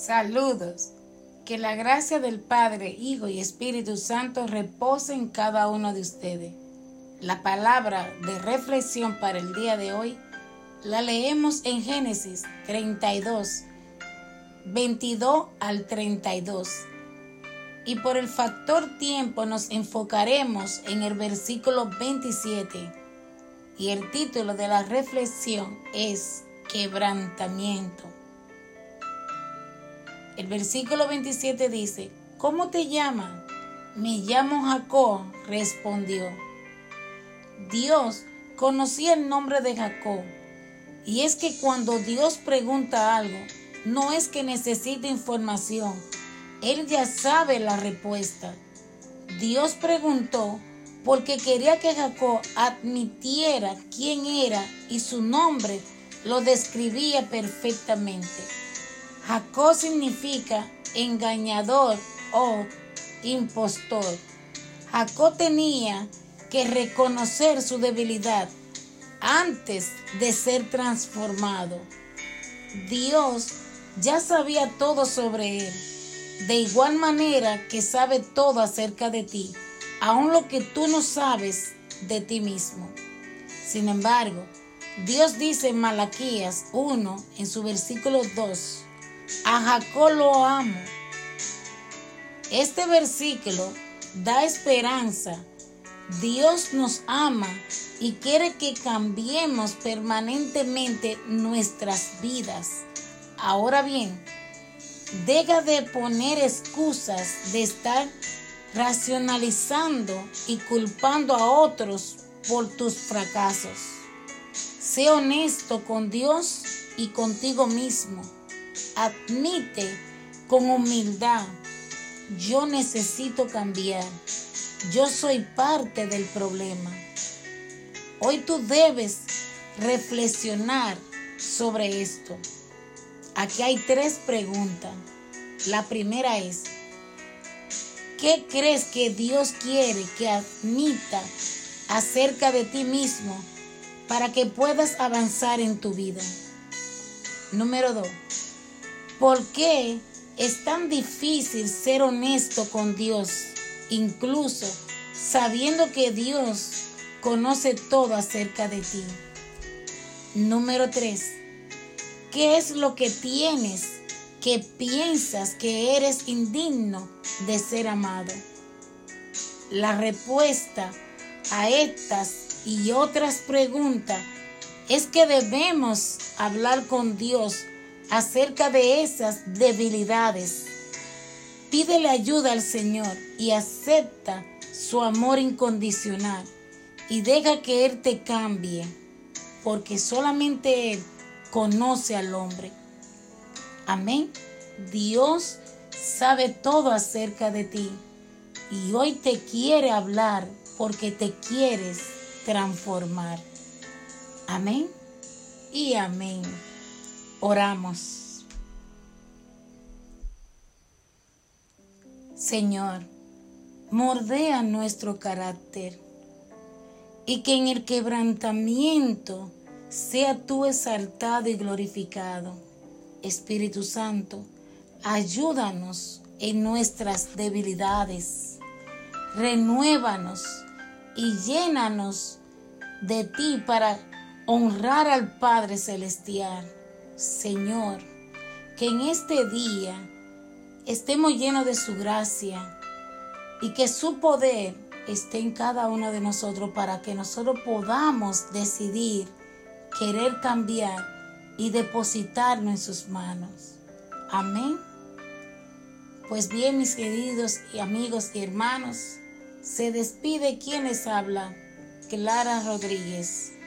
Saludos. Que la gracia del Padre, Hijo y Espíritu Santo repose en cada uno de ustedes. La palabra de reflexión para el día de hoy la leemos en Génesis 32, 22 al 32. Y por el factor tiempo nos enfocaremos en el versículo 27. Y el título de la reflexión es Quebrantamiento. El versículo 27 dice, ¿cómo te llamas? Me llamo Jacob, respondió. Dios conocía el nombre de Jacob. Y es que cuando Dios pregunta algo, no es que necesite información, Él ya sabe la respuesta. Dios preguntó porque quería que Jacob admitiera quién era y su nombre lo describía perfectamente. Jacob significa engañador o impostor. Jacob tenía que reconocer su debilidad antes de ser transformado. Dios ya sabía todo sobre él, de igual manera que sabe todo acerca de ti, aun lo que tú no sabes de ti mismo. Sin embargo, Dios dice en Malaquías 1, en su versículo 2, a Jacob lo amo. Este versículo da esperanza. Dios nos ama y quiere que cambiemos permanentemente nuestras vidas. Ahora bien, deja de poner excusas, de estar racionalizando y culpando a otros por tus fracasos. Sé honesto con Dios y contigo mismo admite con humildad, yo necesito cambiar, yo soy parte del problema. Hoy tú debes reflexionar sobre esto. Aquí hay tres preguntas. La primera es, ¿qué crees que Dios quiere que admita acerca de ti mismo para que puedas avanzar en tu vida? Número dos, ¿Por qué es tan difícil ser honesto con Dios, incluso sabiendo que Dios conoce todo acerca de ti? Número 3. ¿Qué es lo que tienes que piensas que eres indigno de ser amado? La respuesta a estas y otras preguntas es que debemos hablar con Dios acerca de esas debilidades. Pídele ayuda al Señor y acepta su amor incondicional y deja que Él te cambie, porque solamente Él conoce al hombre. Amén. Dios sabe todo acerca de ti y hoy te quiere hablar porque te quieres transformar. Amén y amén. Oramos. Señor, mordea nuestro carácter y que en el quebrantamiento sea tú exaltado y glorificado. Espíritu Santo, ayúdanos en nuestras debilidades, renuévanos y llénanos de ti para honrar al Padre Celestial Señor, que en este día estemos llenos de su gracia y que su poder esté en cada uno de nosotros para que nosotros podamos decidir querer cambiar y depositarnos en sus manos. Amén. Pues bien, mis queridos y amigos y hermanos, se despide quien les habla, Clara Rodríguez.